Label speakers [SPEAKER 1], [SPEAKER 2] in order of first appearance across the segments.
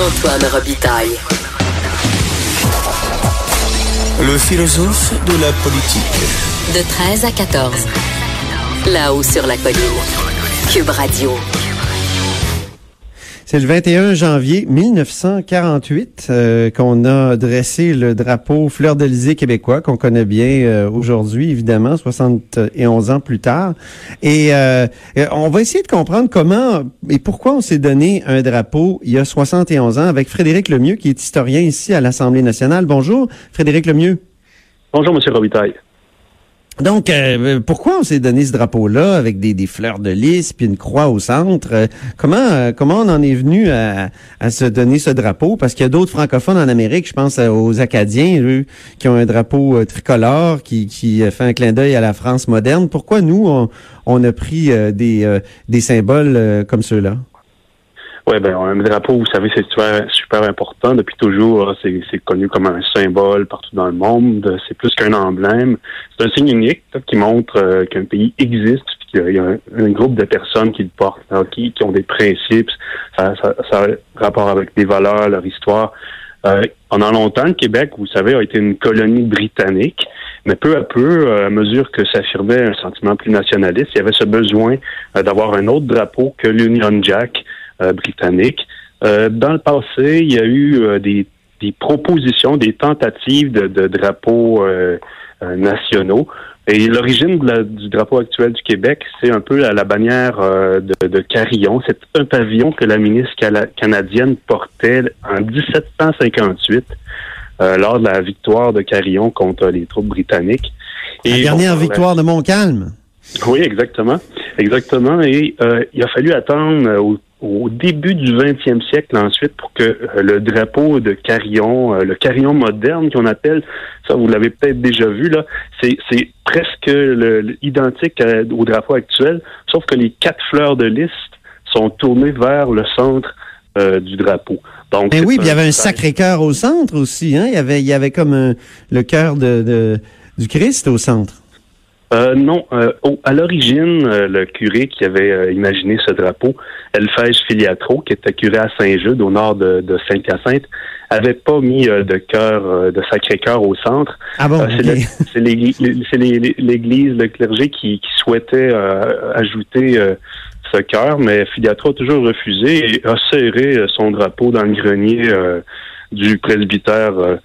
[SPEAKER 1] Antoine Robitaille.
[SPEAKER 2] Le philosophe de la politique.
[SPEAKER 1] De 13 à 14. Là-haut sur la colline. Cube Radio.
[SPEAKER 3] C'est le 21 janvier 1948 euh, qu'on a dressé le drapeau fleur-d'Elysée québécois qu'on connaît bien euh, aujourd'hui, évidemment, 71 ans plus tard. Et euh, on va essayer de comprendre comment et pourquoi on s'est donné un drapeau il y a 71 ans avec Frédéric Lemieux, qui est historien ici à l'Assemblée nationale. Bonjour, Frédéric Lemieux.
[SPEAKER 4] Bonjour, Monsieur Robitaille.
[SPEAKER 3] Donc, euh, pourquoi on s'est donné ce drapeau-là avec des, des, fleurs de lys puis une croix au centre? Euh, comment euh, comment on en est venu à, à se donner ce drapeau? Parce qu'il y a d'autres francophones en Amérique, je pense aux Acadiens, eux, qui ont un drapeau tricolore qui, qui fait un clin d'œil à la France moderne. Pourquoi nous, on, on a pris des, des symboles comme ceux-là?
[SPEAKER 4] Oui, ben un drapeau, vous savez, c'est super, super important depuis toujours. C'est connu comme un symbole partout dans le monde. C'est plus qu'un emblème. C'est un signe unique qui montre euh, qu'un pays existe, qu'il y a un, groupe de personnes qui le portent, qui, qui ont des principes. Ça, ça, ça, a rapport avec des valeurs, leur histoire. Euh, pendant longtemps, le Québec, vous savez, a été une colonie britannique, mais peu à peu, euh, à mesure que s'affirmait un sentiment plus nationaliste, il y avait ce besoin euh, d'avoir un autre drapeau que l'Union Jack, britannique. Euh, dans le passé, il y a eu euh, des, des, propositions, des tentatives de, de drapeaux nationaux. Et l'origine du drapeau actuel du Québec, c'est un peu à la bannière de, de, Carillon. C'est un pavillon que la ministre canadienne portait en 1758 lors de la victoire de Carillon contre les troupes britanniques.
[SPEAKER 3] Et la dernière victoire de Montcalm.
[SPEAKER 4] Oui, exactement. Exactement. Et il a fallu attendre au au début du 20e siècle ensuite pour que euh, le drapeau de carillon, euh, le carillon moderne qu'on appelle, ça vous l'avez peut-être déjà vu là, c'est presque le, identique au drapeau actuel, sauf que les quatre fleurs de liste sont tournées vers le centre euh, du drapeau.
[SPEAKER 3] Donc, Mais oui, il y avait un sacré cœur au centre aussi, hein? Il y avait, il y avait comme le cœur de, de, du Christ au centre.
[SPEAKER 4] Euh, non, euh, à l'origine, euh, le curé qui avait imaginé ce drapeau, Elphège Filiatro, qui était curé à Saint-Jude, au nord de, de Saint-Hyacinthe, avait pas mis de cœur, de Sacré-Cœur au centre.
[SPEAKER 3] Ah bon?
[SPEAKER 4] c'est l'Église, le clergé qui, qui souhaitait ajouter ce cœur, mais Filiatro a toujours refusé et a serré son drapeau dans le grenier du presbytère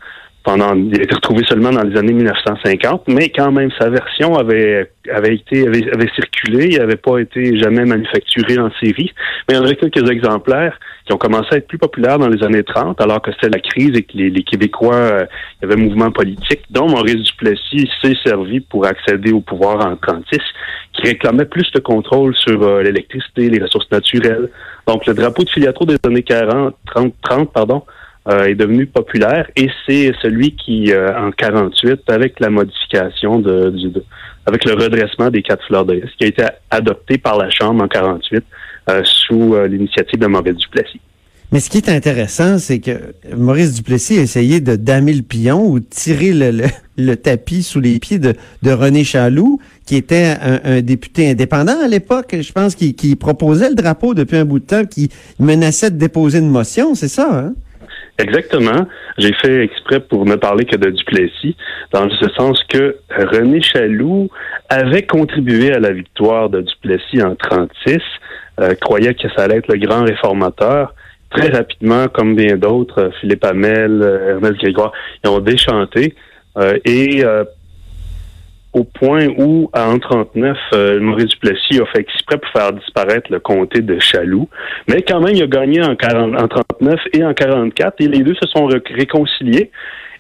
[SPEAKER 4] pendant, il a été retrouvé seulement dans les années 1950, mais quand même sa version avait avait été avait, circulé, il n'avait pas été jamais manufacturé en série, mais il y en avait quelques exemplaires qui ont commencé à être plus populaires dans les années 30, alors que c'était la crise et que les, Québécois, euh, il y avait un mouvement politique, dont Maurice Duplessis s'est servi pour accéder au pouvoir en 36, qui réclamait plus de contrôle sur euh, l'électricité, les ressources naturelles. Donc le drapeau de Filiatro des années 40, 30, 30 pardon, euh, est devenu populaire et c'est celui qui, euh, en 48, avec la modification de, du, avec le redressement des quatre fleurs de lys, qui a été adopté par la Chambre en 48 euh, sous l'initiative de Maurice Duplessis.
[SPEAKER 3] Mais ce qui est intéressant, c'est que Maurice Duplessis a essayé de damer le pion ou tirer le, le, tapis sous les pieds de, de René Chaloux, qui était un, un député indépendant à l'époque, je pense, qui, qui proposait le drapeau depuis un bout de temps, qui menaçait de déposer une motion, c'est ça, hein?
[SPEAKER 4] Exactement. J'ai fait exprès pour ne parler que de Duplessis, dans ce sens que René Chaloux avait contribué à la victoire de Duplessis en 36, euh, croyait que ça allait être le grand réformateur. Très rapidement, comme bien d'autres, Philippe Hamel, euh, Ernest Grégoire, ils ont déchanté. Euh, et au point où, en 39, euh, Maurice Duplessis a fait exprès pour faire disparaître le comté de Chaloux. Mais quand même, il a gagné en, 40, en 39 et en 44, et les deux se sont réconciliés.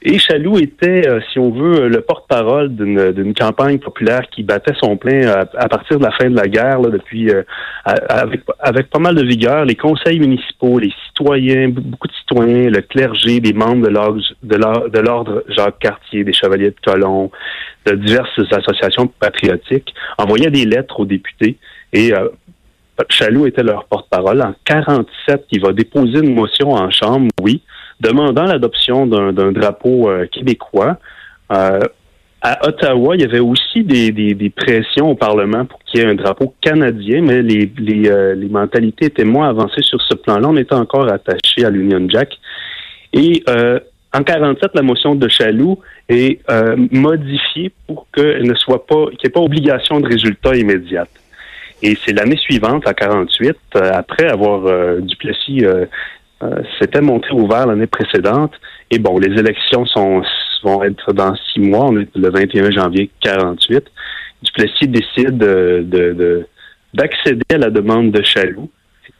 [SPEAKER 4] Et Chaloux était, euh, si on veut, le porte-parole d'une campagne populaire qui battait son plein à, partir de la fin de la guerre, depuis avec, avec pas mal de vigueur. Les conseils municipaux, les citoyens, beaucoup de citoyens, le clergé, les membres de l'ordre Jacques Cartier, des Chevaliers de Colomb, de diverses associations patriotiques, envoyaient des lettres aux députés et Chaloux était leur porte-parole. En 47, il va déposer une motion en Chambre, oui, demandant l'adoption d'un drapeau euh, québécois. Euh, à Ottawa, il y avait aussi des, des, pressions au Parlement pour qu'il y ait un drapeau canadien, mais les, euh, les mentalités étaient moins avancées sur ce plan-là. On était encore attaché à l'Union Jack. Et en 47, la motion de Chaloux est modifiée pour qu'elle ne soit pas, qu'il n'y ait pas obligation de résultat immédiat. Et c'est l'année suivante, en 48, euh, après avoir euh, Duplessis euh, s'était monté ouvert l'année précédente. Et bon, les élections sont vont être dans six mois. On est le 21 janvier 48. Duplessis décide de, d'accéder à la demande de Chaloux.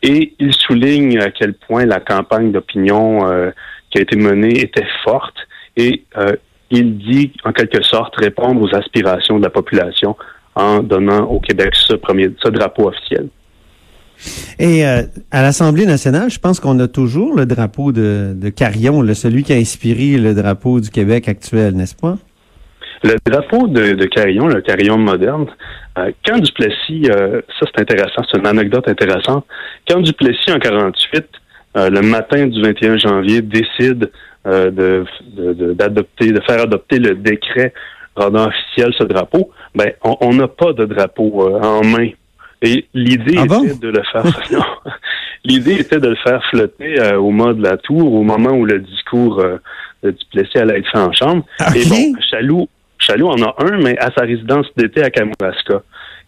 [SPEAKER 4] Et il souligne à quel point la campagne d'opinion qui a été menée était forte. Et il dit, en quelque sorte, répondre aux aspirations de la population en donnant au Québec ce premier, ce drapeau officiel.
[SPEAKER 3] Et euh, à l'Assemblée nationale, je pense qu'on a toujours le drapeau de, de Carillon, le, celui qui a inspiré le drapeau du Québec actuel, n'est-ce pas?
[SPEAKER 4] Le drapeau de, de, Carillon, le Carillon moderne, euh, quand Duplessis, euh, ça c'est intéressant, c'est une anecdote intéressante, quand Duplessis en 48, euh, le matin du 21 janvier, décide de, d'adopter, de faire adopter le décret rendant officiel ce drapeau, ben on n'a pas de drapeau euh, en main. Et l'idée ah était de le faire. l'idée était de le faire flotter euh, au mode de la tour, au moment où le discours euh, du Duplessis allait être fait en chambre. Et bon, Chaloux, Chaloux en a un, mais à sa résidence d'été à Kamouraska.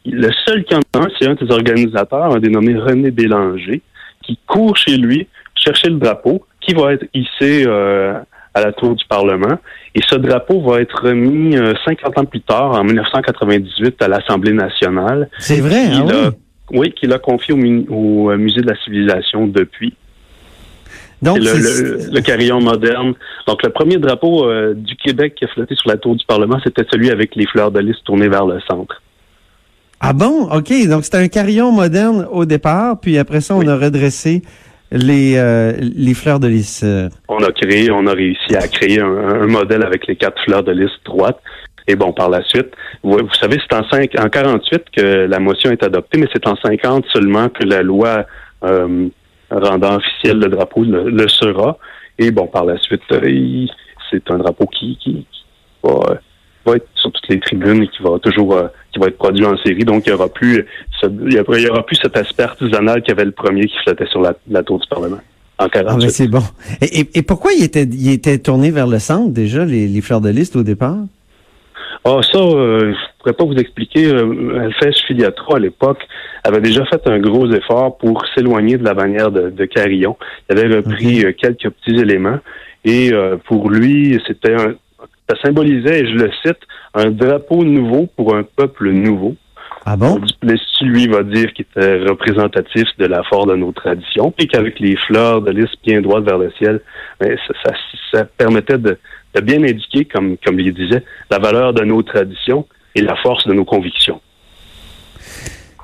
[SPEAKER 4] Le seul qui en a un, c'est un des organisateurs, un dénommé René Bélanger, qui court chez lui chercher le drapeau, qui va être hissé à la tour du Parlement. Et ce drapeau va être remis 50 euh, ans plus tard, en 1998, à l'Assemblée nationale.
[SPEAKER 3] C'est vrai, hein,
[SPEAKER 4] oui. Oui, qu'il a confié au, euh, Musée de la civilisation depuis. Donc, le, le, carillon moderne. Donc, le premier drapeau euh, du Québec qui a flotté sur la tour du Parlement, c'était celui avec les fleurs de lys tournées vers le centre.
[SPEAKER 3] Ah bon? OK. Donc, c'était un carillon moderne au départ, puis après ça, on a redressé les, euh, les fleurs de lys? Euh?
[SPEAKER 4] On a créé, on a réussi à créer un, modèle avec les quatre fleurs de lys droites. Et bon, par la suite, vous, savez, c'est en, 5, en 48 que la motion est adoptée, mais c'est en 50 seulement que la loi euh, rendant officiel le drapeau le, sera. Et bon, par la suite, c'est un drapeau qui, qui, va, va, être sur toutes les tribunes et qui va toujours qui va être produit en série. Donc, il y aura plus, il y aura, plus cet aspect artisanal qu'il y avait le premier qui flottait sur la, tour du Parlement. En 48.
[SPEAKER 3] Ah, c'est bon. Et, pourquoi il était, il était tourné vers le centre déjà, les, fleurs de liste au départ?
[SPEAKER 4] Ah, ça, euh, je pourrais pas vous expliquer. Euh, Alphèche Filiatro, à l'époque, avait déjà fait un gros effort pour s'éloigner de la bannière de, Carillon. Il avait repris euh, quelques petits éléments. Et euh, pour lui, c'était un, ça symbolisait, et je le cite, un drapeau nouveau pour un peuple nouveau.
[SPEAKER 3] Ah bon?
[SPEAKER 4] Duplessis, lui, va dire qu'il était représentatif de la force de nos traditions, puis qu'avec les fleurs de lys bien droites vers le ciel, ben, ça, ça, permettait de, de, bien indiquer, comme, comme il disait, la valeur de nos traditions et la force de nos convictions.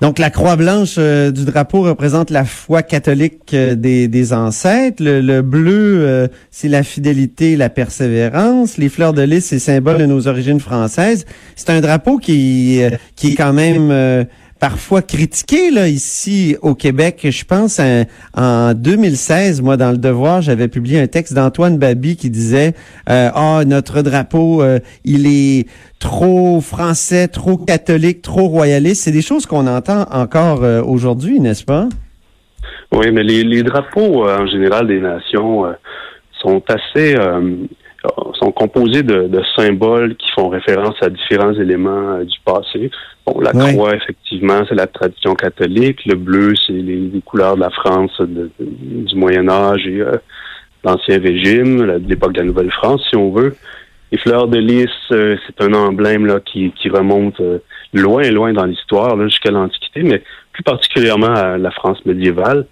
[SPEAKER 3] Donc, la croix blanche euh, du drapeau représente la foi catholique euh, des, ancêtres. Le, bleu, euh, c'est la fidélité la persévérance. Les fleurs de lys, c'est symbole de nos origines françaises. C'est un drapeau qui, qui est quand même parfois critiqué là ici au Québec. Je pense en 2016, moi dans le Devoir, j'avais publié un texte d'Antoine Babi qui disait euh, ah notre drapeau euh, il est trop français, trop catholique, trop royaliste. C'est des choses qu'on entend encore euh, aujourd'hui, n'est-ce pas?
[SPEAKER 4] Oui, mais les, drapeaux en général des nations sont assez sont composés de, symboles qui font référence à différents éléments du passé. Bon, la croix, effectivement, c'est la tradition catholique. Le bleu, c'est les, couleurs de la France du Moyen Âge et euh, l'Ancien Régime, l'époque de la Nouvelle-France, si on veut. Les fleurs de lys, euh, c'est un emblème là qui, qui remonte euh, loin, loin dans l'histoire, jusqu'à l'Antiquité, mais plus particulièrement à la France médiévale.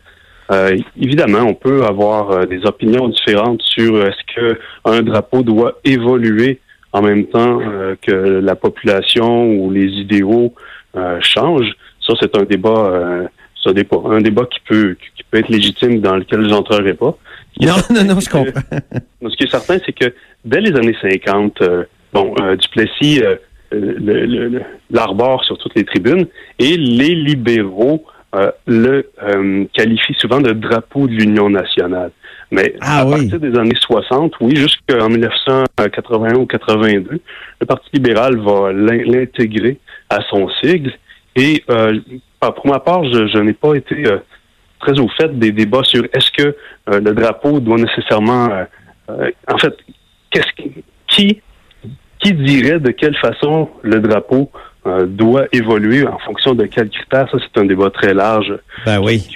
[SPEAKER 4] Euh, évidemment, on peut avoir euh, des opinions différentes sur euh, est-ce que un drapeau doit évoluer en même temps que la population ou les idéaux changent. Ça, c'est un débat, un débat, un débat qui peut qui peut être légitime dans lequel je n'entrerai pas.
[SPEAKER 3] Non, non, non, je comprends.
[SPEAKER 4] Ce qui est certain, c'est que dès les années 50, bon, Duplessis l'arbore sur toutes les tribunes et les libéraux euh, le euh, qualifie souvent de drapeau de l'Union nationale. Mais
[SPEAKER 3] ah
[SPEAKER 4] à partir des années 60, oui, jusqu'en 1981 ou 82, le Parti libéral va l'intégrer à son sigle. Et euh, pour ma part, je, n'ai pas été très au fait des débats sur est-ce que le drapeau doit nécessairement... en fait, qu'est-ce qui, qui dirait de quelle façon le drapeau euh, doit évoluer en fonction de quels critères. Ça, c'est un débat très large.
[SPEAKER 3] Ben oui.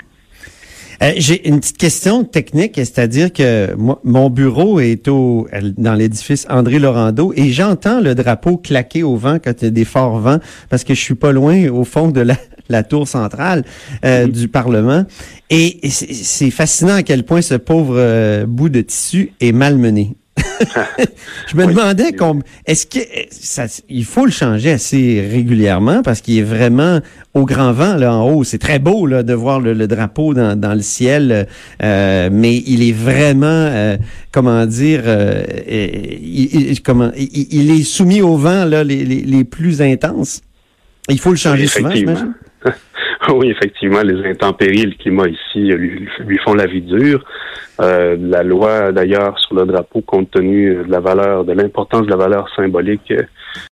[SPEAKER 3] Euh, j'ai une petite question technique, c'est-à-dire que mon bureau est au dans l'édifice André Laurando et j'entends le drapeau claquer au vent quand il y a des forts vents parce que je suis pas loin au fond de la, tour centrale euh, mm-hmm. du Parlement et c'est fascinant à quel point ce pauvre bout de tissu est malmené. je me demandais est-ce que ça, il faut le changer assez régulièrement parce qu'il est vraiment au grand vent là en haut. C'est très beau là de voir le, drapeau dans, le ciel, euh, mais il est vraiment euh, comment dire, euh, il, comment il, est soumis au vent là les, les, plus intenses. Il faut le changer souvent, j'imagine.
[SPEAKER 4] oui, effectivement, les intempéries, le climat ici lui, lui font la vie dure. Euh, la loi, d'ailleurs, sur le drapeau, compte tenu de la valeur, de l'importance de la valeur symbolique